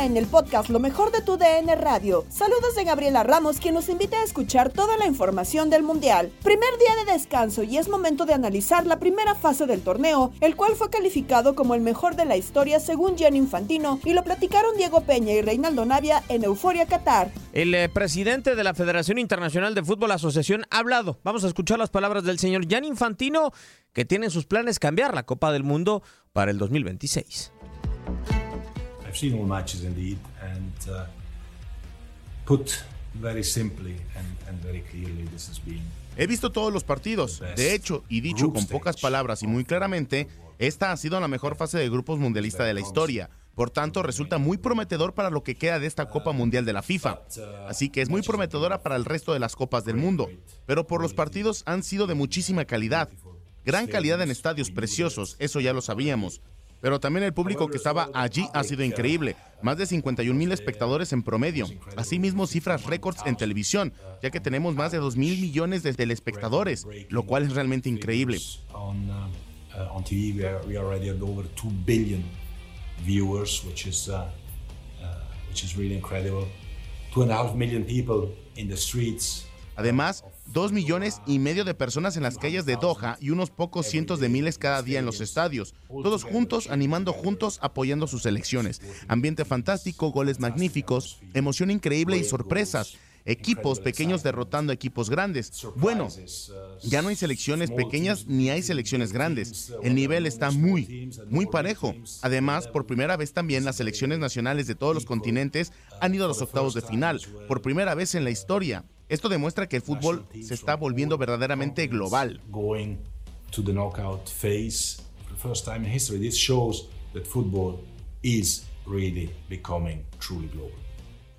En el podcast Lo mejor de tu DN Radio. Saludos de Gabriela Ramos, quien nos invita a escuchar toda la información del Mundial. Primer día de descanso y es momento de analizar la primera fase del torneo, el cual fue calificado como el mejor de la historia según Gianni Infantino y lo platicaron Diego Peña y Reinaldo Navia en Euforia Qatar. El eh, presidente de la Federación Internacional de Fútbol Asociación ha hablado. Vamos a escuchar las palabras del señor Gianni Infantino, que tiene en sus planes cambiar la Copa del Mundo para el 2026. I've seen all matches indeed, and uh, put very simply and, and very clearly, this has been He visto todos los partidos. De hecho, y dicho con pocas palabras y muy claramente, esta ha sido la mejor fase de grupos mundialista de la historia. Por tanto, resulta muy prometedor para lo que queda de esta Copa Mundial de la FIFA. Así que es muy prometedora para el resto de las Copas del mundo. Pero por los partidos han sido de muchísima calidad. Gran calidad en estadios preciosos, eso ya lo sabíamos. Pero también el público que estaba allí ha sido increíble. Más de 51 mil espectadores en promedio. Asimismo, cifras récords en televisión, ya que tenemos más de 2 mil millones de telespectadores, lo cual es realmente increíble. Además, dos millones y medio de personas en las calles de Doha y unos pocos cientos de miles cada día en los estadios. Todos juntos, animando juntos, apoyando sus selecciones. Ambiente fantástico, goles magníficos, emoción increíble y sorpresas. Equipos pequeños derrotando equipos grandes. Bueno, ya no hay selecciones pequeñas ni hay selecciones grandes. El nivel está muy, muy parejo. Además, por primera vez también las selecciones nacionales de todos los continentes han ido a los octavos de final. Por primera vez en la historia. Esto demuestra que el fútbol se está volviendo verdaderamente global. Going to the knockout phase for the first time in history. This shows that football is really becoming truly global.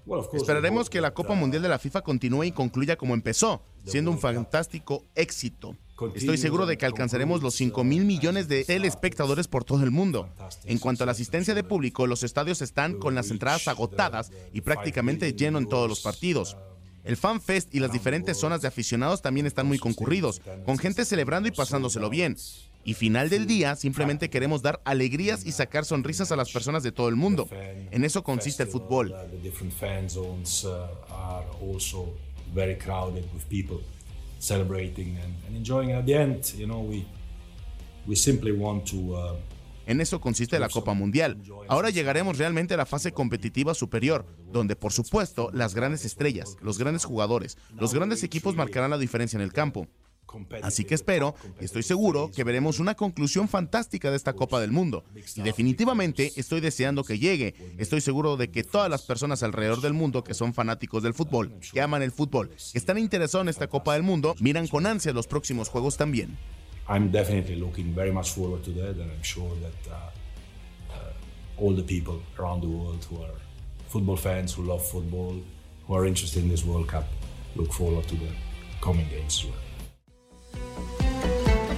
Well, of course, Esperaremos que la Copa Mundial de la FIFA continúe y concluya como empezó, siendo un fantástico éxito. Estoy seguro de que alcanzaremos los 5 mil millones de telespectadores por todo el mundo. En cuanto a la asistencia de público, los estadios están con las entradas agotadas y prácticamente lleno en todos los partidos. El Fan Fest y las diferentes zonas de aficionados también están muy concurridos, con gente celebrando y pasándoselo bien. Y final del día, simplemente queremos dar alegrías y sacar sonrisas a las personas de todo el mundo. En eso consiste el fútbol. The different fan zones are also very crowded with people celebrating and, and enjoying. At the end, you know, we we simply want to uh, En eso consiste la Copa Mundial. Ahora llegaremos realmente a la fase competitiva superior, donde por supuesto las grandes estrellas, los grandes jugadores, los grandes equipos marcarán la diferencia en el campo. Así que espero, estoy seguro, que veremos una conclusión fantástica de esta Copa del Mundo. Y definitivamente estoy deseando que llegue. Estoy seguro de que todas las personas alrededor del mundo que son fanáticos del fútbol, que aman el fútbol, que están interesados en esta Copa del Mundo, miran con ansia los próximos juegos también. I'm definitely looking very much forward to that, and I'm sure that uh, uh, all the people around the world who are football fans, who love football, who are interested in this World Cup, look forward to the coming games.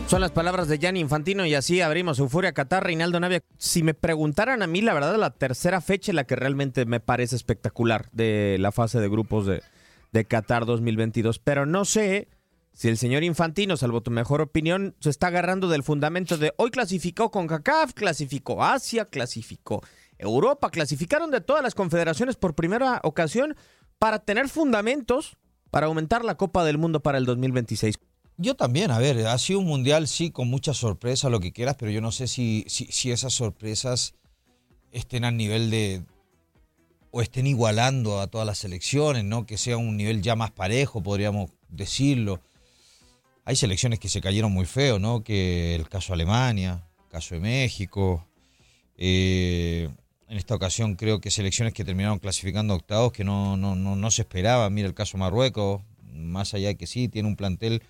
Son las palabras de Gianni Infantino y así abrimos Euforia Qatar, Reinaldo Navia. Si me preguntaran a mí, la verdad, la tercera fecha es la que realmente me parece espectacular de la fase de grupos de, de Qatar 2022. Pero no sé si el señor Infantino, salvo tu mejor opinión, se está agarrando del fundamento de hoy clasificó con CACAF, clasificó Asia, clasificó Europa, clasificaron de todas las confederaciones por primera ocasión para tener fundamentos para aumentar la Copa del Mundo para el 2026. Yo también, a ver, ha sido un mundial, sí, con mucha sorpresa, lo que quieras, pero yo no sé si, si, esas sorpresas estén al nivel de, o estén igualando a todas las selecciones, ¿no? Que sea un nivel ya más parejo, podríamos decirlo. Hay selecciones que se cayeron muy feo, ¿no? Que el caso Alemania, el caso de México. eh, en esta ocasión creo que selecciones que terminaron clasificando octavos que no, no, no, no se esperaba. Mira el caso Marruecos, más allá de que sí, tiene un plantel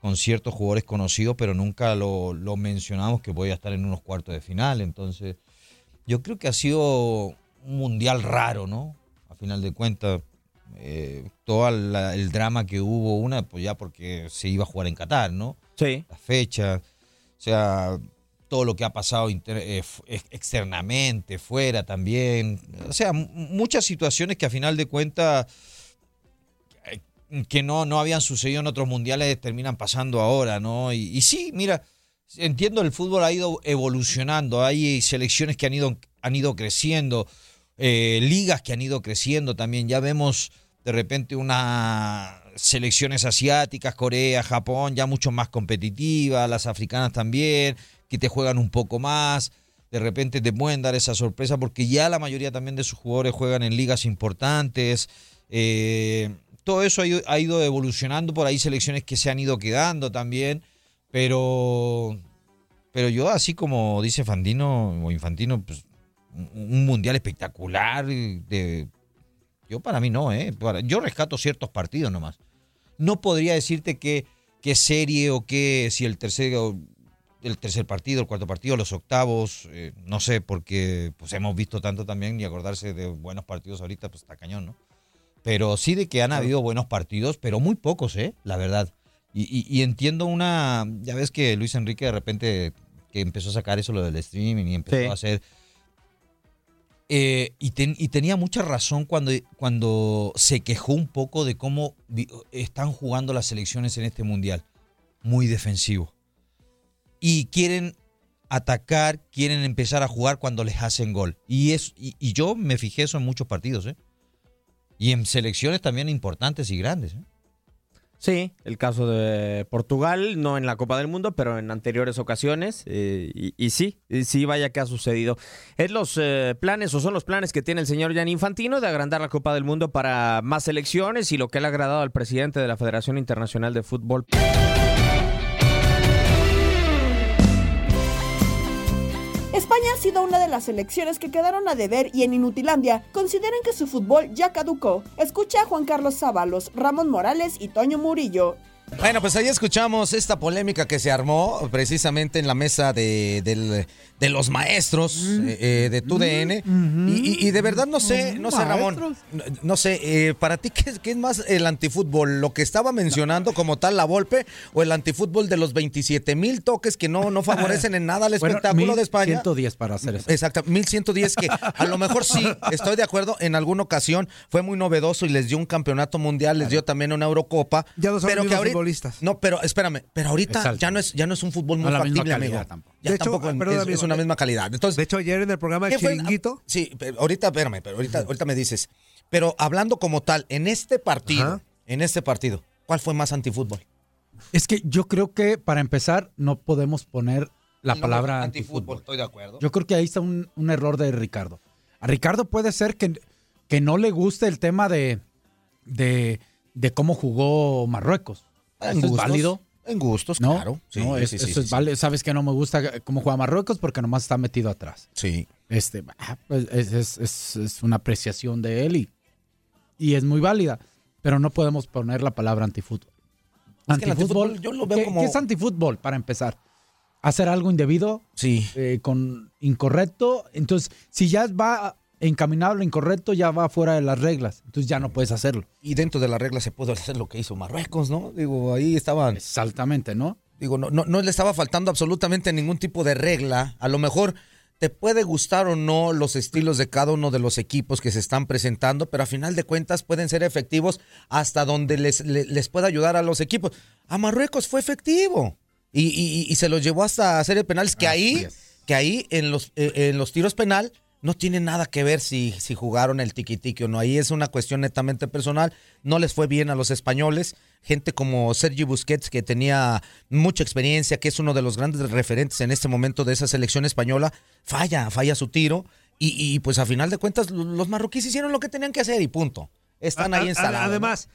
con ciertos jugadores conocidos, pero nunca lo, lo mencionamos que podía estar en unos cuartos de final. Entonces, yo creo que ha sido un mundial raro, ¿no? A final de cuentas, eh, todo la- el drama que hubo, una, pues ya porque se iba a jugar en Qatar, ¿no? Sí. La fecha, o sea, todo lo que ha pasado inter- eh, externamente, fuera también. O sea, muchas situaciones que a final de cuentas eh, que no, no habían sucedido en otros mundiales terminan pasando ahora, ¿no? Y, y sí, mira, entiendo el fútbol ha ido evolucionando, hay selecciones que han ido, han ido creciendo, eh, ligas que han ido creciendo también, ya vemos de repente unas selecciones asiáticas, Corea, Japón, ya mucho más competitivas, las africanas también, que te juegan un poco más, de repente te pueden dar esa sorpresa porque ya la mayoría también de sus jugadores juegan en ligas importantes. eh, todo eso ha ido, evolucionando, por ahí selecciones que se han ido quedando también, pero, pero yo así como dice Fandino o Infantino, pues un mundial espectacular, de, yo para mí no, ¿eh? Yo rescato ciertos partidos nomás. No podría decirte qué, qué serie o qué, si el tercer, el tercer partido, el cuarto partido, los octavos, eh, no sé, porque pues hemos visto tanto también y acordarse de buenos partidos ahorita, pues está cañón, ¿no? Pero sí de que han habido buenos partidos, pero muy pocos, ¿eh? La verdad. Y, y- y entiendo una, ya ves que Luis Enrique de repente que empezó a sacar eso lo del streaming y empezó Sí. a hacer eh, y, ten- y tenía mucha razón cuando, cuando se quejó un poco de cómo están jugando las selecciones en este mundial. Muy defensivo. Y quieren atacar, quieren empezar a jugar cuando les hacen gol. Y, es, y, y yo me fijé eso en muchos partidos. ¿eh? Y en selecciones también importantes y grandes. ¿eh? Sí, el caso de Portugal, no en la Copa del Mundo, pero en anteriores ocasiones. eh, y, sí, y sí, vaya que ha sucedido. Es los eh, planes o son los planes que tiene el señor Gianni Infantino de agrandar la Copa del Mundo para más selecciones y lo que le ha agradado al presidente de la Federación Internacional de Fútbol. España ha sido una de las selecciones que quedaron a deber y en Inutilandia consideran que su fútbol ya caducó. Escucha a Juan Carlos Sábalos, Ramón Morales y Toño Murillo. Bueno, pues ahí escuchamos esta polémica que se armó precisamente en la mesa de, los maestros eh, eh, de TUDN. y, y- y de verdad no sé, no sé, Ramón, no, no sé, eh, para ti, ¿qué, es- qué es más el antifútbol? ¿Lo que estaba mencionando como tal la Volpe o el antifútbol de los 27 mil toques que no, no favorecen en nada al Bueno, espectáculo de España? 1110 para hacer eso. Exacto, 1110 que a lo mejor sí, estoy de acuerdo, en alguna ocasión fue muy novedoso y les dio un campeonato mundial, les dio también una Eurocopa. Ya son pero que ahorita, futbolistas. No, pero espérame, pero ahorita ya no es ya no es un fútbol muy No, factible, amigo. tampoco. Ya De hecho, tampoco perdón, es, amigo, es una eh, misma calidad. Entonces, De hecho, ayer en el programa ¿qué fue? Chiringuito. Sí, pero ahorita espérame, pero ahorita ahorita me dices, pero hablando como tal en este partido, en este partido, ¿cuál fue más antifútbol? Es que yo creo que para empezar no podemos poner la No, palabra antifútbol, antifútbol. estoy de acuerdo. Yo creo que ahí está un, un error de Ricardo. A Ricardo puede ser que, que no le guste el tema de, de, de cómo jugó Marruecos. En Eso es válido. En gustos, ¿no? claro. Sí, No, es- sí, eso sí, es válido. Sabes que no me gusta cómo juega Marruecos porque nomás está metido atrás. Sí. Este, ah, pues, es, es- es- una apreciación de él y, y es muy válida. Pero no podemos poner la palabra antifútbol. El antifútbol yo lo veo ¿qué, como- qué es antifútbol para empezar? Hacer algo indebido, Sí. eh, con incorrecto. Entonces, si ya va encaminado a lo incorrecto, ya va fuera de las reglas. Entonces ya no puedes hacerlo. Y dentro de la regla se pudo hacer lo que hizo Marruecos, ¿no? Digo, ahí estaban. Exactamente, ¿no? Digo, no, no, no le estaba faltando absolutamente ningún tipo de regla. A lo mejor te puede gustar o no los estilos de cada uno de los equipos que se están presentando, pero a final de cuentas pueden ser efectivos hasta donde les, le- les, pueda ayudar a los equipos. A Marruecos fue efectivo y, y- y se los llevó hasta hacer penales que ahí, que ahí en los, eh, en los tiros penal no tiene nada que ver si, si jugaron el tiquitiqui o no. Ahí es una cuestión netamente personal. No les fue bien a los españoles. Gente como Sergi Busquets, que tenía mucha experiencia, que es uno de los grandes referentes en este momento de esa selección española, falla, falla su tiro. Y, y, pues a final de cuentas, lo- los marroquíes hicieron lo que tenían que hacer y punto. Están ahí instalados. ¿no? Además,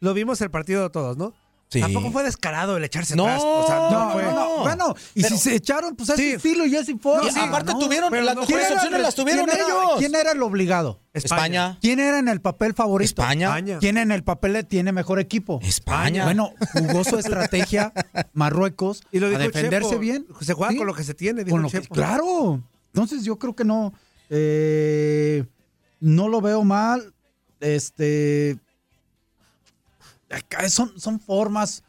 lo vimos el partido de todos, ¿no? Sí. Tampoco fue descarado el echarse No, atrás. O sea, no, No, fue. no, no. Bueno, y Pero- si se echaron, pues es Sí. estilo y es su forma. Y aparte tuvieron- pero las mejores opciones las tuvieron ¿quién era- ellos. ¿Quién era el obligado? España. ¿Quién era en el papel favorito? España. ¿Quién en el papel le tiene mejor equipo? España. Bueno, jugó su estrategia Marruecos Y lo a dijo el defenderse Chepo, bien. Se juega Sí. con lo que se tiene, dijo Con el lo que- Chepo. claro. Entonces yo creo que no. eh, no lo veo mal. Este. Son, son formas.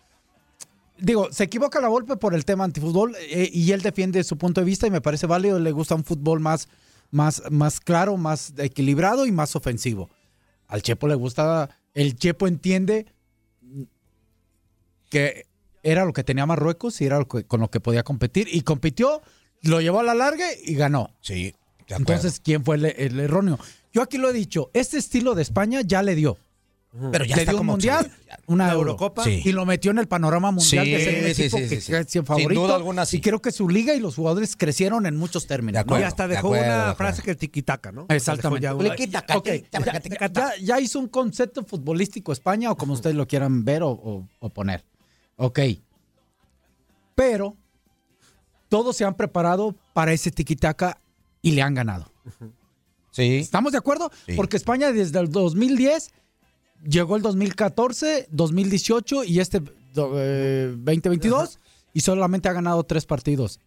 Digo, se equivoca la Volpe por el tema antifútbol eh, y él defiende su punto de vista y me parece válido. Le gusta un fútbol más, más, más claro, más equilibrado y más ofensivo. Al Chepo le gusta. El Chepo entiende que era lo que tenía Marruecos y era lo que- con lo que podía competir. Y compitió, lo llevó a la larga y ganó. Sí. Entonces, ¿quién fue el, el erróneo? Yo aquí lo he dicho, este estilo de España ya le dio. Pero ya le está dio un como mundial, una La Eurocopa. Sí. y lo metió en el panorama mundial Sí, de ser un sí, equipo sí, que es Sin favorito. duda alguna, sí. Y creo que su liga y los jugadores crecieron en muchos términos. De ¿no? acuerdo. Y hasta de dejó acuerdo, una frase que tiquitaca, ¿no? Exactamente. Dejó ya una- Tiquitaca, Ok, tiquitaca, ya, ya- hizo un concepto futbolístico España o como ustedes lo quieran ver o, o- o poner. Ok. Pero todos se han preparado para ese tiquitaca y le han ganado. Sí. ¿Estamos de acuerdo? Porque España desde el 2010 llegó el 2014, 2018 y este do- eh, 2022 y solamente ha ganado tres partidos.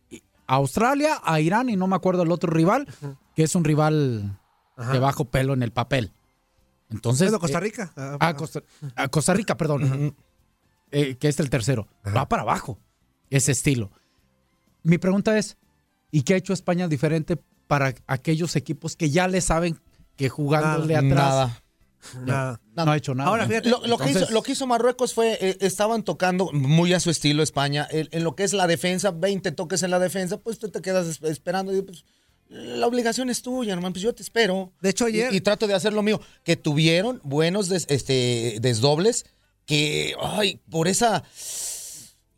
A Australia, a Irán y no me acuerdo el otro rival, que es un rival Ajá. de bajo pelo en el papel. Entonces, Costa eh, Rica. Ah, a, Costa, a Costa Rica, perdón, eh, que es el tercero. Va para abajo ese estilo. Mi pregunta es, ¿y qué ha hecho España diferente para aquellos equipos que ya le saben que jugándole Nada. atrás Nada. Nada. no ha hecho nada? Ahora, fíjate, Lo, lo que hizo, lo que hizo Marruecos fue, eh, estaban tocando muy a su estilo España, en, en lo que es la defensa, 20 toques en la defensa, pues tú te quedas es- esperando, y pues, la obligación es tuya, hermano, pues yo te espero. De hecho, ayer- Y, y trato de hacer lo mío, que tuvieron buenos des- este, desdobles, que, ay, por esa...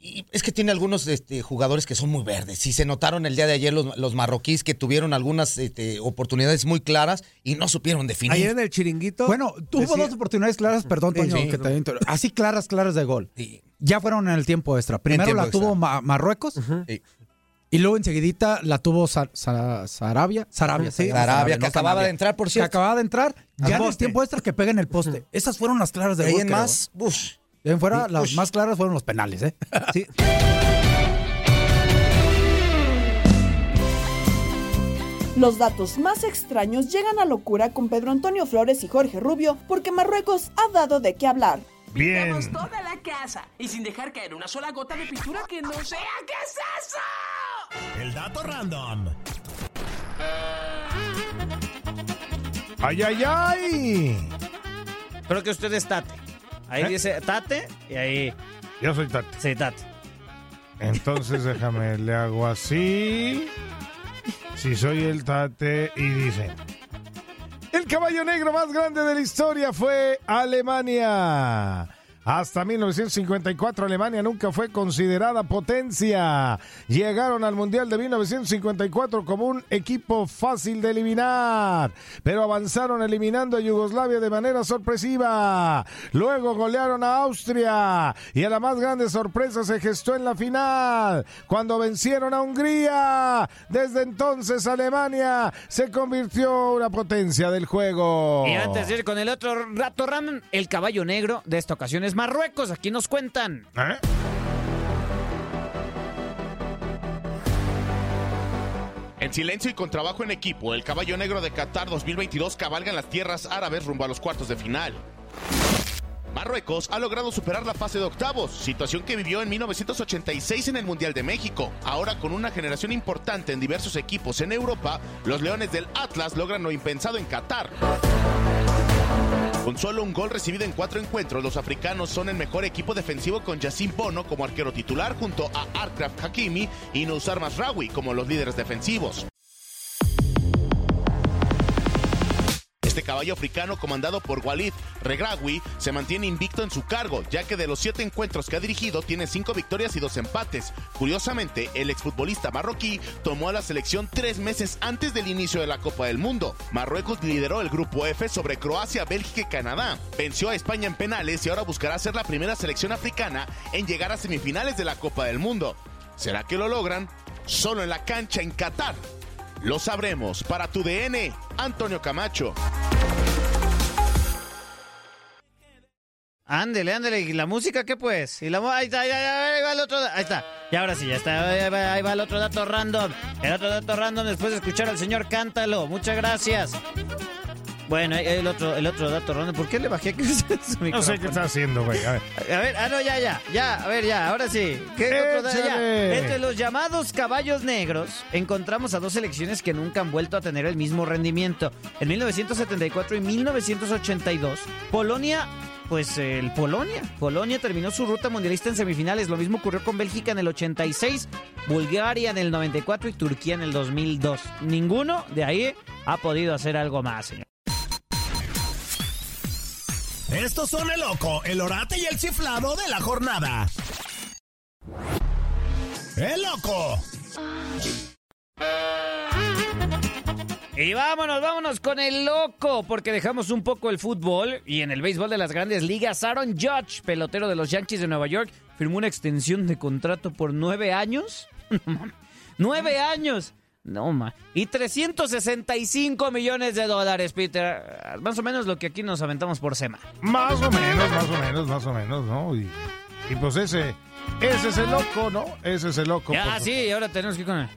y es que tiene algunos este, jugadores que son muy verdes. Y se notaron el día de ayer los, los marroquíes que tuvieron algunas este, oportunidades muy claras y no supieron definir. ayer en el chiringuito. Bueno, tuvo decía- dos oportunidades claras, perdón, Toño, sí. que te inter- así claras, claras de gol. Sí. Ya fueron en el tiempo extra. Primero tiempo la extra. tuvo Ma- Marruecos Sí. y luego enseguidita la tuvo Sa- Sa- Sarabia. Sarabia, Sí, Sarabia, que no acababa de entrar, por Que cierto. acababa de entrar ya en el tiempo extra que pega en el poste. Esas fueron las claras de gol. en creo, más, uf. En fuera, las más claras fueron los penales, ¿eh? Sí. Los datos más extraños llegan a locura con Pedro Antonio Flores y Jorge Rubio porque Marruecos ha dado de qué hablar. Pintamos toda la casa y sin dejar caer una sola gota de pintura que no sea. ¿Qué es eso? El dato random. ¡Ay, ay, ay! Creo que usted es Tate. Ahí ¿Eh? dice Tate y ahí. Yo soy Tati. Sí, Tate. Entonces déjame, le hago así. Si soy el Tate y dice... El caballo negro más grande de la historia fue Alemania. Hasta 1954 Alemania nunca fue considerada potencia. Llegaron al Mundial de 1954 como un equipo fácil de eliminar, pero avanzaron eliminando a Yugoslavia de manera sorpresiva. Luego golearon a Austria y a la más grande sorpresa se gestó en la final, cuando vencieron a Hungría. Desde entonces Alemania se convirtió en una potencia del juego. Y antes de ir con el otro rato ram, el caballo negro de esta ocasión es Marruecos. Aquí nos cuentan. ¿Eh? En silencio y con trabajo en equipo, el caballo negro de Qatar 2022 cabalga en las tierras árabes rumbo a los cuartos de final. Marruecos ha logrado superar la fase de octavos, situación que vivió en 1986 en el Mundial de México. Ahora con una generación importante en diversos equipos en Europa, los Leones del Atlas logran lo impensado en Qatar. Con solo un gol recibido en cuatro encuentros, los africanos son el mejor equipo defensivo con Yacine Bono como arquero titular junto a Arkraf Hakimi y Nousar Masraoui como los líderes defensivos. Este caballo africano comandado por Walid Regraoui se mantiene invicto en su cargo, ya que de los siete encuentros que ha dirigido tiene cinco victorias y dos empates. Curiosamente, el exfutbolista marroquí tomó a la selección tres meses antes del inicio de la Copa del Mundo. Marruecos lideró el grupo F sobre Croacia, Bélgica y Canadá. Venció a España en penales y ahora buscará ser la primera selección africana en llegar a semifinales de la Copa del Mundo. ¿Será que lo logran? Solo en la cancha en Qatar. Lo sabremos. Para tu DN, Antonio Camacho. Ándele, ándele. ¿Y la música qué pues? ¿Y la ahí está, ahí, va el otro. da- Ahí está. Y ahora sí, ya está. Ahí va, ahí va el otro dato random. El otro dato random después de escuchar al señor Cántalo. Muchas gracias. Bueno, el otro, el otro dato random. ¿Por qué le bajé su No sé qué está haciendo, güey. A ver. A ver, ah, no, ya, ya, ya, a ver, ya, ahora sí. ¿Qué otro da- ya? Échale. Entre los llamados caballos negros, encontramos a dos selecciones que nunca han vuelto a tener el mismo rendimiento. En 1974 y 1982, Polonia, pues el Polonia. Polonia terminó su ruta mundialista en semifinales. Lo mismo ocurrió con Bélgica en el 86, Bulgaria en el 94 y Turquía en el 2002. Ninguno de ahí ha podido hacer algo más, señor. Estos son el loco, el orate y el chiflado de la jornada. El loco. Y vámonos, vámonos con el loco, porque dejamos un poco el fútbol y en el béisbol de las grandes ligas, Aaron Judge, pelotero de los Yankees de Nueva York, firmó una extensión de contrato por nueve años. ¡Nueve años! No, ma. Y 365 millones de dólares, Peter. Más o menos lo que aquí nos aventamos por semana. Más o menos, más o menos, más o menos, ¿no? Y, y pues ese, ese es el loco, ¿no? Ese es el loco. Ya, por- sí, ahora tenemos que ir con el...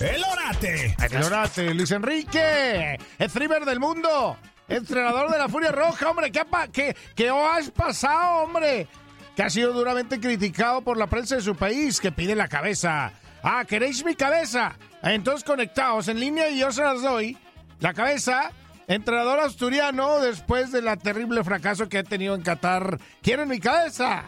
El orate. El orate, Luis Enrique, el thriller del mundo, entrenador de la Furia Roja, hombre, ¿qué, ha qué, qué has pasado, hombre? Que ha sido duramente criticado por la prensa de su país, que pide la cabeza. Ah, ¿queréis mi cabeza? Entonces conectaos en línea y yo se las doy. La cabeza, entrenador asturiano, después del terrible fracaso que ha tenido en Qatar. ¿Quieren mi cabeza?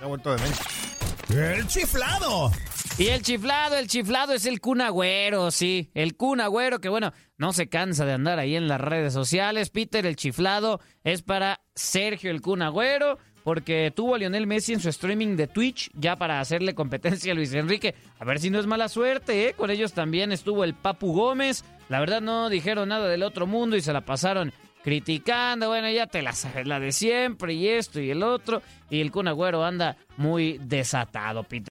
Me he vuelto de mente. El chiflado. Y el chiflado, el chiflado es el Kun Agüero, sí. El Kun Agüero que, bueno, no se cansa de andar ahí en las redes sociales. Peter, el chiflado es para Sergio el Kun Agüero, porque tuvo a Lionel Messi en su streaming de Twitch ya para hacerle competencia a Luis Enrique. A ver si no es mala suerte, ¿eh? Con ellos también estuvo el Papu Gómez. La verdad no dijeron nada del otro mundo y se la pasaron criticando. Bueno, ya te la sabes, la de siempre y esto y el otro. Y el Kun Agüero anda muy desatado, Peter.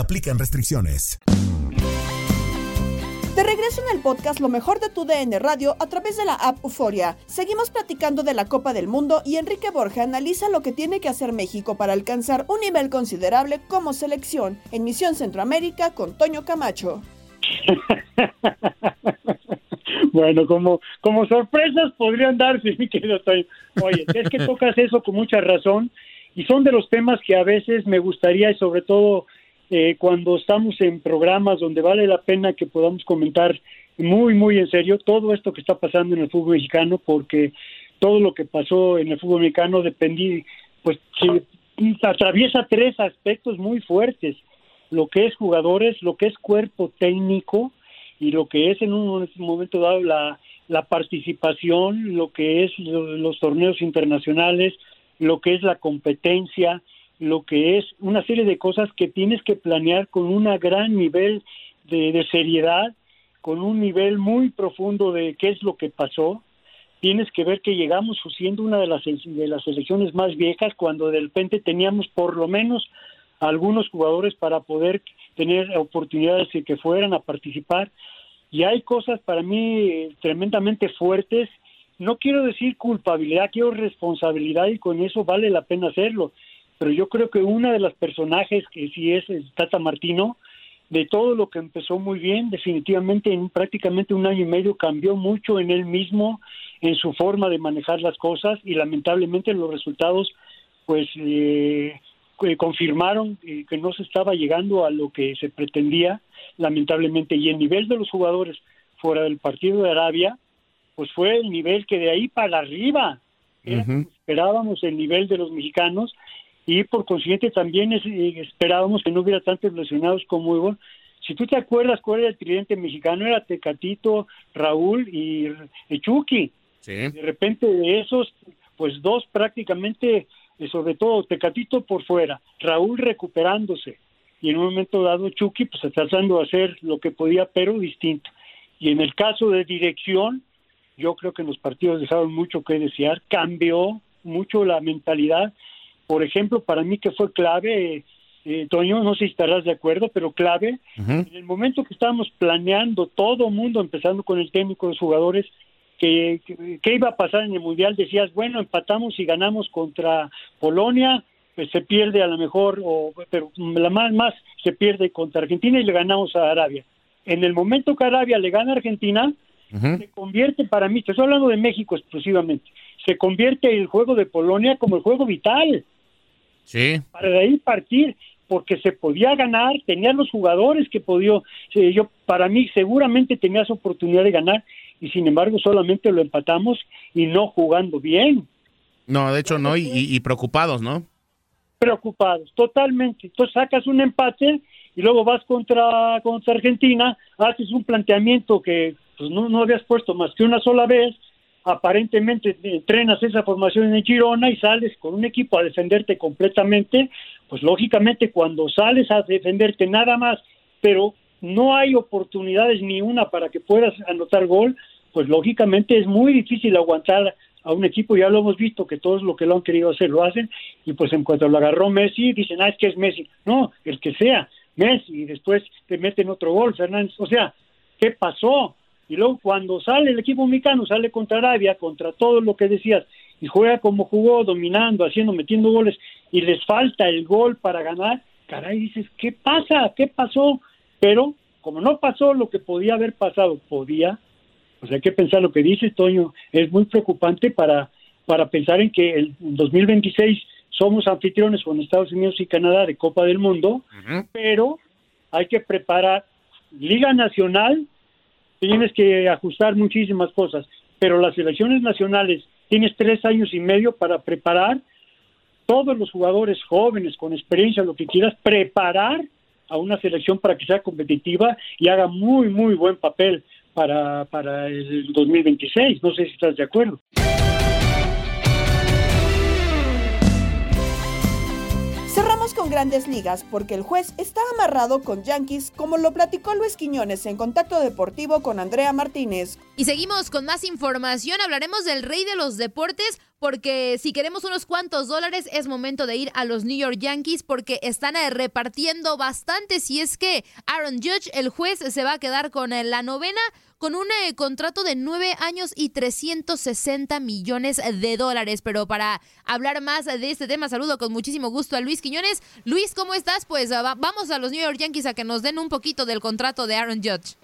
aplican restricciones. De regreso en el podcast Lo mejor de tu DN Radio a través de la app Euforia. Seguimos platicando de la Copa del Mundo y Enrique Borja analiza lo que tiene que hacer México para alcanzar un nivel considerable como selección en Misión Centroamérica con Toño Camacho. Bueno, como, como sorpresas podrían darse, mi querido Toño. Oye, es que tocas eso con mucha razón y son de los temas que a veces me gustaría y sobre todo eh, cuando estamos en programas donde vale la pena que podamos comentar muy, muy en serio todo esto que está pasando en el fútbol mexicano porque todo lo que pasó en el fútbol mexicano dependí, pues atraviesa tres aspectos muy fuertes, lo que es jugadores, lo que es cuerpo técnico, y lo que es en un momento dado la, la participación, lo que es lo, los torneos internacionales, lo que es la competencia, lo que es una serie de cosas que tienes que planear con un gran nivel de, de seriedad, con un nivel muy profundo de qué es lo que pasó. Tienes que ver que llegamos siendo una de las, de las selecciones más viejas cuando de repente teníamos por lo menos algunos jugadores para poder tener oportunidades y que fueran a participar. Y hay cosas para mí eh, tremendamente fuertes. No quiero decir culpabilidad, quiero responsabilidad y con eso vale la pena hacerlo. Pero yo creo que una de las personajes que sí es, es Tata Martino, de todo lo que empezó muy bien, definitivamente en prácticamente un año y medio cambió mucho en él mismo, en su forma de manejar las cosas y lamentablemente los resultados pues eh, eh, confirmaron eh, que no se estaba llegando a lo que se pretendía, lamentablemente, y el nivel de los jugadores fuera del partido de Arabia, pues fue el nivel que de ahí para arriba como esperábamos el nivel de los mexicanos y por consiguiente también es- eh, esperábamos que no hubiera tantos lesionados como hubo. Si tú te acuerdas cuál era el tridente mexicano, era Tecatito, Raúl y, Chucky. De repente de esos, pues dos prácticamente, eh, sobre todo Tecatito por fuera, Raúl recuperándose y en un momento dado Chucky pues tratando de hacer lo que podía pero distinto. Y en el caso de dirección, yo creo que los partidos dejaron mucho que desear, cambió mucho la mentalidad. Por ejemplo, para mí que fue clave, eh, Toño, no sé si estarás de acuerdo, pero clave, en el momento que estábamos planeando todo mundo, empezando con el técnico de los jugadores, que, que- que iba a pasar en el Mundial, decías, bueno, empatamos y ganamos contra Polonia, pues se pierde a lo mejor, o, pero la más, más se pierde contra Argentina y le ganamos a Arabia. En el momento que Arabia le gana a Argentina, se convierte para mí, te estoy hablando de México exclusivamente, se convierte el juego de Polonia como el juego vital Sí. para de ahí partir porque se podía ganar, tenía los jugadores que podía, yo para mí seguramente tenías oportunidad de ganar y sin embargo solamente lo empatamos y no jugando bien, No, de hecho no, y, y- y preocupados, ¿no? preocupados, totalmente. Entonces sacas un empate y luego vas contra, contra Argentina, haces un planteamiento que pues, no, no habías puesto más que una sola vez, aparentemente entrenas esa formación en Girona y sales con un equipo a defenderte completamente, pues lógicamente cuando sales a defenderte nada más, pero no hay oportunidades ni una para que puedas anotar gol, pues lógicamente es muy difícil aguantar a un equipo, ya lo hemos visto que todos lo que lo han querido hacer lo hacen, y pues en cuanto lo agarró Messi, dicen, ah, es que es Messi, no, el que sea, Messi, y después te meten otro gol, Fernández, o sea, ¿qué pasó? Y luego cuando sale el equipo mexicano, sale contra Arabia, contra todo lo que decías, y juega como jugó, dominando, haciendo, metiendo goles, y les falta el gol para ganar, caray, dices, ¿qué pasa? ¿Qué pasó? Pero como no pasó lo que podía haber pasado, podía, pues hay que pensar lo que dice Toño, es muy preocupante para, para pensar en que el 2026 somos anfitriones con Estados Unidos y Canadá de Copa del Mundo, pero hay que preparar Liga Nacional, tienes que ajustar muchísimas cosas, pero las selecciones nacionales tienes tres años y medio para preparar todos los jugadores jóvenes con experiencia, lo que quieras, preparar a una selección para que sea competitiva y haga muy, muy buen papel para, para el 2026. No sé si estás de acuerdo. Con grandes ligas porque el juez está amarrado con Yankees, como lo platicó Luis Quiñones en contacto deportivo con Andrea Martínez. Y seguimos con más información. Hablaremos del rey de los deportes porque si queremos unos cuantos dólares es momento de ir a los New York Yankees porque están eh, repartiendo bastante. Si es que Aaron Judge, el juez, se va a quedar con eh, la novena con un eh, contrato de nueve años y 360 millones de dólares. Pero para hablar más de este tema, saludo con muchísimo gusto a Luis Quiñones. Luis, ¿cómo estás? Pues ah, va- vamos a los New York Yankees a que nos den un poquito del contrato de Aaron Judge.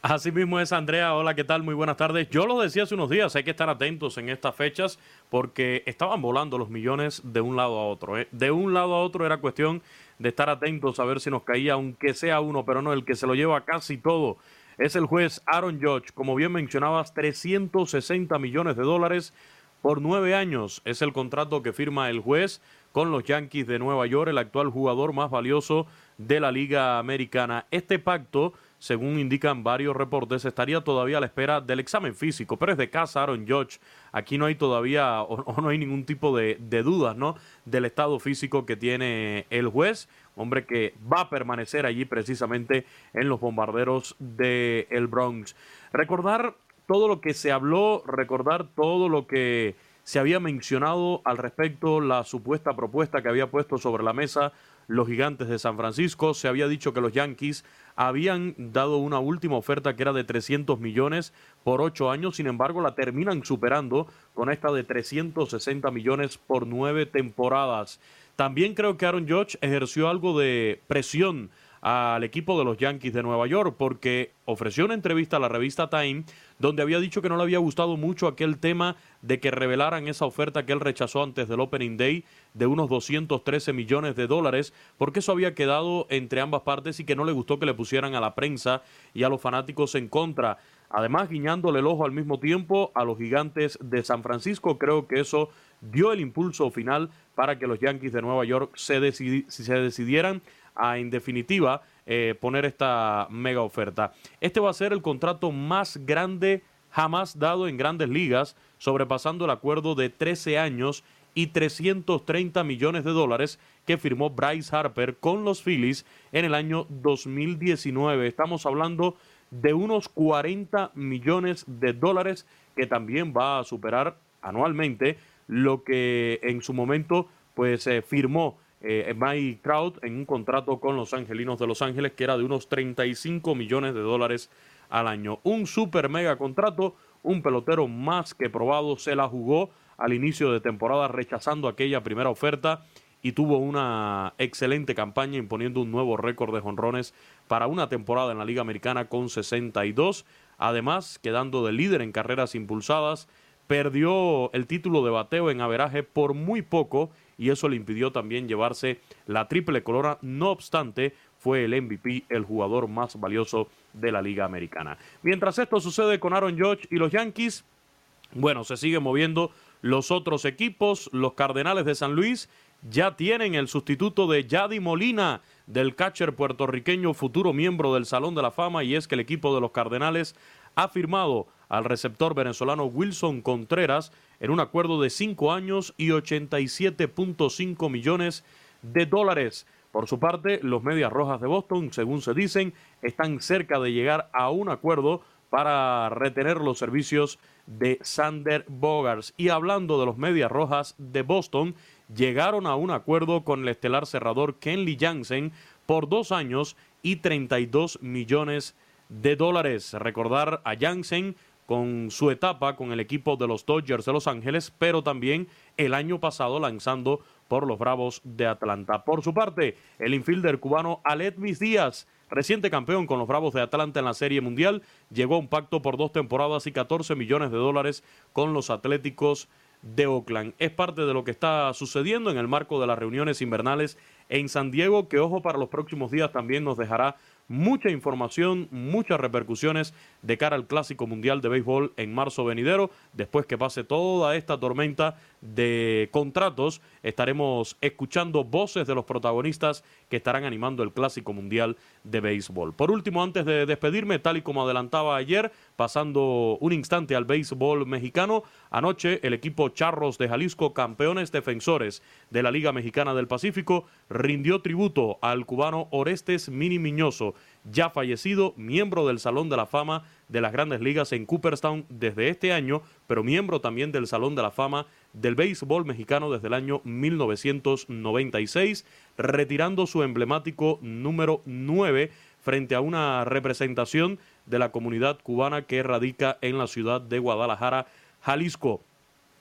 Así mismo es, Andrea. Hola, ¿qué tal? Muy buenas tardes. Yo lo decía hace unos días, hay que estar atentos en estas fechas porque estaban volando los millones de un lado a otro. ¿eh? De un lado a otro era cuestión de estar atentos a ver si nos caía, aunque sea uno, pero no, el que se lo lleva casi todo es el juez Aaron Judge. Como bien mencionabas, 360 millones de dólares por nueve años es el contrato que firma el juez con los Yankees de Nueva York, el actual jugador más valioso de la Liga Americana. Este pacto, según indican varios reportes, estaría todavía a la espera del examen físico, pero es de casa Aaron Judge. Aquí no hay todavía, o, no hay ningún tipo de, dudas, ¿no? Del estado físico que tiene el juez, hombre que va a permanecer allí precisamente en los bombarderos del el Bronx. Recordar todo lo que se habló, recordar todo lo que se había mencionado al respecto, la supuesta propuesta que había puesto sobre la mesa los gigantes de San Francisco. Se había dicho que los Yankees habían dado una última oferta que era de 300 millones por ocho años, sin embargo la terminan superando con esta de 360 millones por nueve temporadas. También creo que Aaron Judge ejerció algo de presión al equipo de los Yankees de Nueva York porque ofreció una entrevista a la revista Time donde había dicho que no le había gustado mucho aquel tema de que revelaran esa oferta que él rechazó antes del Opening Day de unos 213 millones de dólares porque eso había quedado entre ambas partes y que no le gustó que le pusieran a la prensa y a los fanáticos en contra. Además, guiñándole el ojo al mismo tiempo a los gigantes de San Francisco, creo que eso dio el impulso final para que los Yankees de Nueva York se, se decidieran a, en definitiva, eh, poner esta mega oferta. Este va a ser el contrato más grande jamás dado en grandes ligas, sobrepasando el acuerdo de 13 años y 330 millones de dólares que firmó Bryce Harper con los Phillies en el año 2019. Estamos hablando de unos 40 millones de dólares que también va a superar anualmente lo que en su momento pues eh, firmó eh, Mike Trout en un contrato con los Angelinos de Los Ángeles que era de unos 35 millones de dólares al año. Un super mega contrato, un pelotero más que probado, se la jugó al inicio de temporada rechazando aquella primera oferta y tuvo una excelente campaña imponiendo un nuevo récord de jonrones para una temporada en la Liga Americana con 62, además quedando de líder en carreras impulsadas, perdió el título de bateo en averaje por muy poco y eso le impidió también llevarse la triple corona, no obstante fue el MVP, el jugador más valioso de la Liga Americana. Mientras esto sucede con Aaron Judge y los Yankees, bueno, se siguen moviendo los otros equipos. Los Cardenales de San Luis ya tienen el sustituto de Yadi Molina, del catcher puertorriqueño, futuro miembro del Salón de la Fama, y es que el equipo de los Cardenales ha firmado al receptor venezolano Wilson Contreras en un acuerdo de 5 años y 87.5 millones de dólares. Por su parte, los Medias Rojas de Boston, según se dicen, están cerca de llegar a un acuerdo para retener los servicios de Sander Bogars. Y hablando de los Medias Rojas de Boston, llegaron a un acuerdo con el estelar cerrador Kenley Jansen por dos años y 32 millones de dólares. Recordar a Jansen con su etapa con el equipo de los Dodgers de Los Ángeles, pero también el año pasado lanzando por los Bravos de Atlanta. Por su parte, el infielder cubano Aledmis Díaz, reciente campeón con los Bravos de Atlanta en la Serie Mundial, llegó a un pacto por dos temporadas y 14 millones de dólares con los Atléticos de Oakland. Es parte de lo que está sucediendo en el marco de las reuniones invernales en San Diego, que ojo para los próximos días también nos dejará mucha información, muchas repercusiones de cara al Clásico Mundial de Béisbol en marzo venidero, después que pase toda esta tormenta de contratos, estaremos escuchando voces de los protagonistas que estarán animando el Clásico Mundial de Béisbol. Por último, antes de despedirme, tal y como adelantaba ayer, pasando un instante al béisbol mexicano, anoche el equipo Charros de Jalisco, campeones defensores de la Liga Mexicana del Pacífico, rindió tributo al cubano Orestes Mini Miñoso, ya fallecido, miembro del Salón de la Fama de las Grandes Ligas en Cooperstown desde este año, pero miembro también del Salón de la Fama del béisbol mexicano desde el año 1996, retirando su emblemático número 9 frente a una representación de la comunidad cubana que radica en la ciudad de Guadalajara, Jalisco.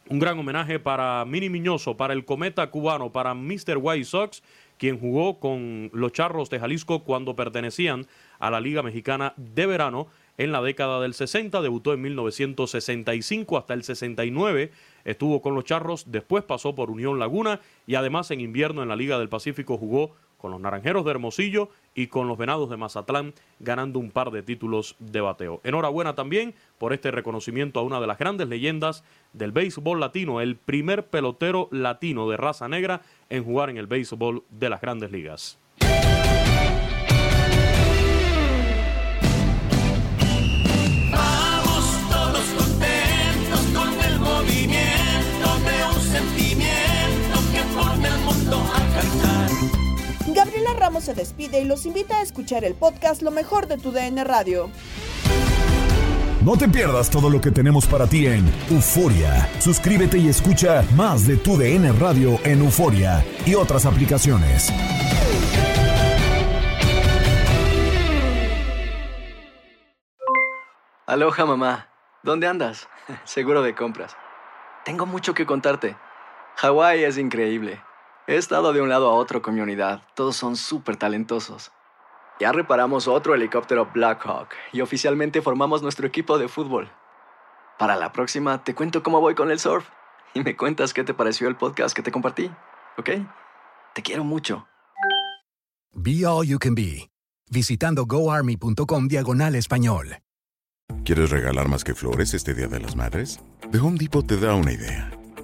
Un gran homenaje para Mini Miñoso, para el cometa cubano, para Mr. White Sox, quien jugó con los Charros de Jalisco cuando pertenecían a la Liga Mexicana de Verano en la década del 60, debutó en 1965 hasta el 69, estuvo con los Charros, después pasó por Unión Laguna y además en invierno en la Liga del Pacífico jugó con los Naranjeros de Hermosillo y con los Venados de Mazatlán, ganando un par de títulos de bateo. Enhorabuena también por este reconocimiento a una de las grandes leyendas del béisbol latino, el primer pelotero latino de raza negra en jugar en el béisbol de las grandes ligas. Ramos se despide y los invita a escuchar el podcast Lo mejor de tu DN Radio. No te pierdas todo lo que tenemos para ti en Euforia. Suscríbete y escucha más de tu DN Radio en Euforia y otras aplicaciones. Aloha mamá, ¿dónde andas? Seguro de compras. Tengo mucho que contarte. Hawái es increíble. He estado de un lado a otro con mi unidad. Todos son súper talentosos. Ya reparamos otro helicóptero Blackhawk y oficialmente formamos nuestro equipo de fútbol. Para la próxima te cuento cómo voy con el surf y me cuentas qué te pareció el podcast que te compartí, ¿ok? Te quiero mucho. Be All You Can Be, visitando goarmy.com diagonal español. ¿Quieres regalar más que flores este Día de las Madres? The Home Depot te da una idea.